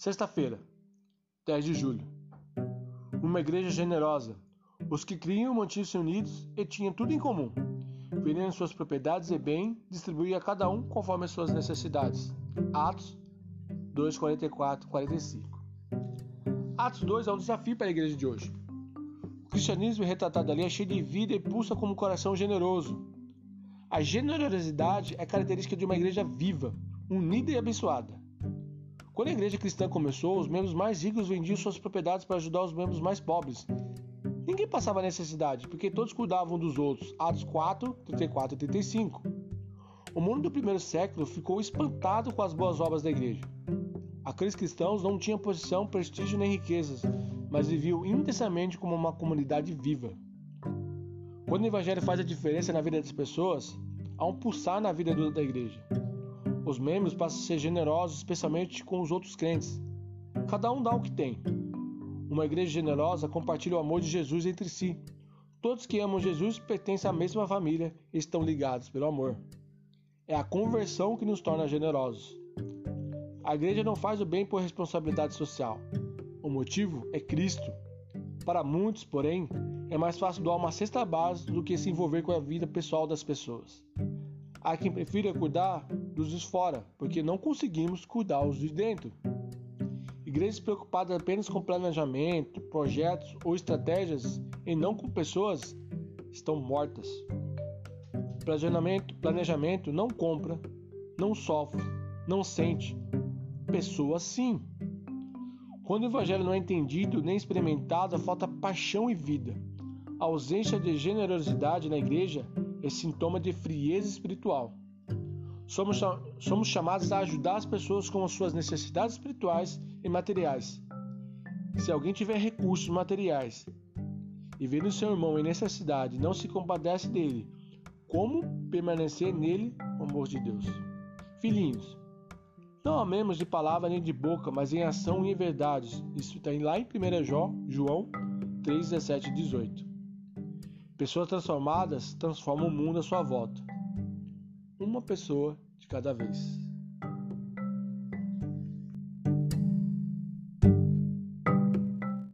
Sexta-feira, 10 de julho. Uma igreja generosa. Os que criam mantinham-se unidos e tinham tudo em comum. Vendiam suas propriedades e bem, distribuía a cada um conforme as suas necessidades. Atos 2, 44, 45. Atos 2 é um desafio para a igreja de hoje. O cristianismo retratado ali é cheio de vida e pulsa como um coração generoso. A generosidade é característica de uma igreja viva, unida e abençoada. Quando a igreja cristã começou, os membros mais ricos vendiam suas propriedades para ajudar os membros mais pobres. Ninguém passava necessidade, porque todos cuidavam dos outros. Atos 4, 34 e 35. O mundo do primeiro século ficou espantado com as boas obras da igreja. Aqueles cristãos não tinham posição, prestígio nem riquezas, mas viviam intensamente como uma comunidade viva. Quando o evangelho faz a diferença na vida das pessoas, há um pulsar na vida da igreja. Os membros passam a ser generosos, especialmente com os outros crentes. Cada um dá o que tem. Uma igreja generosa compartilha o amor de Jesus entre si. Todos que amam Jesus pertencem à mesma família e estão ligados pelo amor. É a conversão que nos torna generosos. A igreja não faz o bem por responsabilidade social. O motivo é Cristo. Para muitos, porém, é mais fácil doar uma cesta básica do que se envolver com a vida pessoal das pessoas. Há quem prefira cuidar dos de fora, porque não conseguimos cuidar os de dentro. Igrejas preocupadas apenas com planejamento, projetos ou estratégias e não com pessoas estão mortas. Planejamento, planejamento não compra, não sofre, não sente. Pessoas sim. Quando o evangelho não é entendido nem experimentado, falta paixão e vida. A ausência de generosidade na igreja é sintoma de frieza espiritual. Somos, somos chamados a ajudar as pessoas com as suas necessidades espirituais e materiais. Se alguém tiver recursos materiais e vendo o seu irmão em necessidade não se compadece dele, como permanecer nele o amor de Deus? Filhinhos, não amemos de palavra nem de boca, mas em ação e em verdades. Isso está lá em 1 João 3, 17 e 18. Pessoas transformadas transformam o mundo à sua volta. Uma pessoa de cada vez.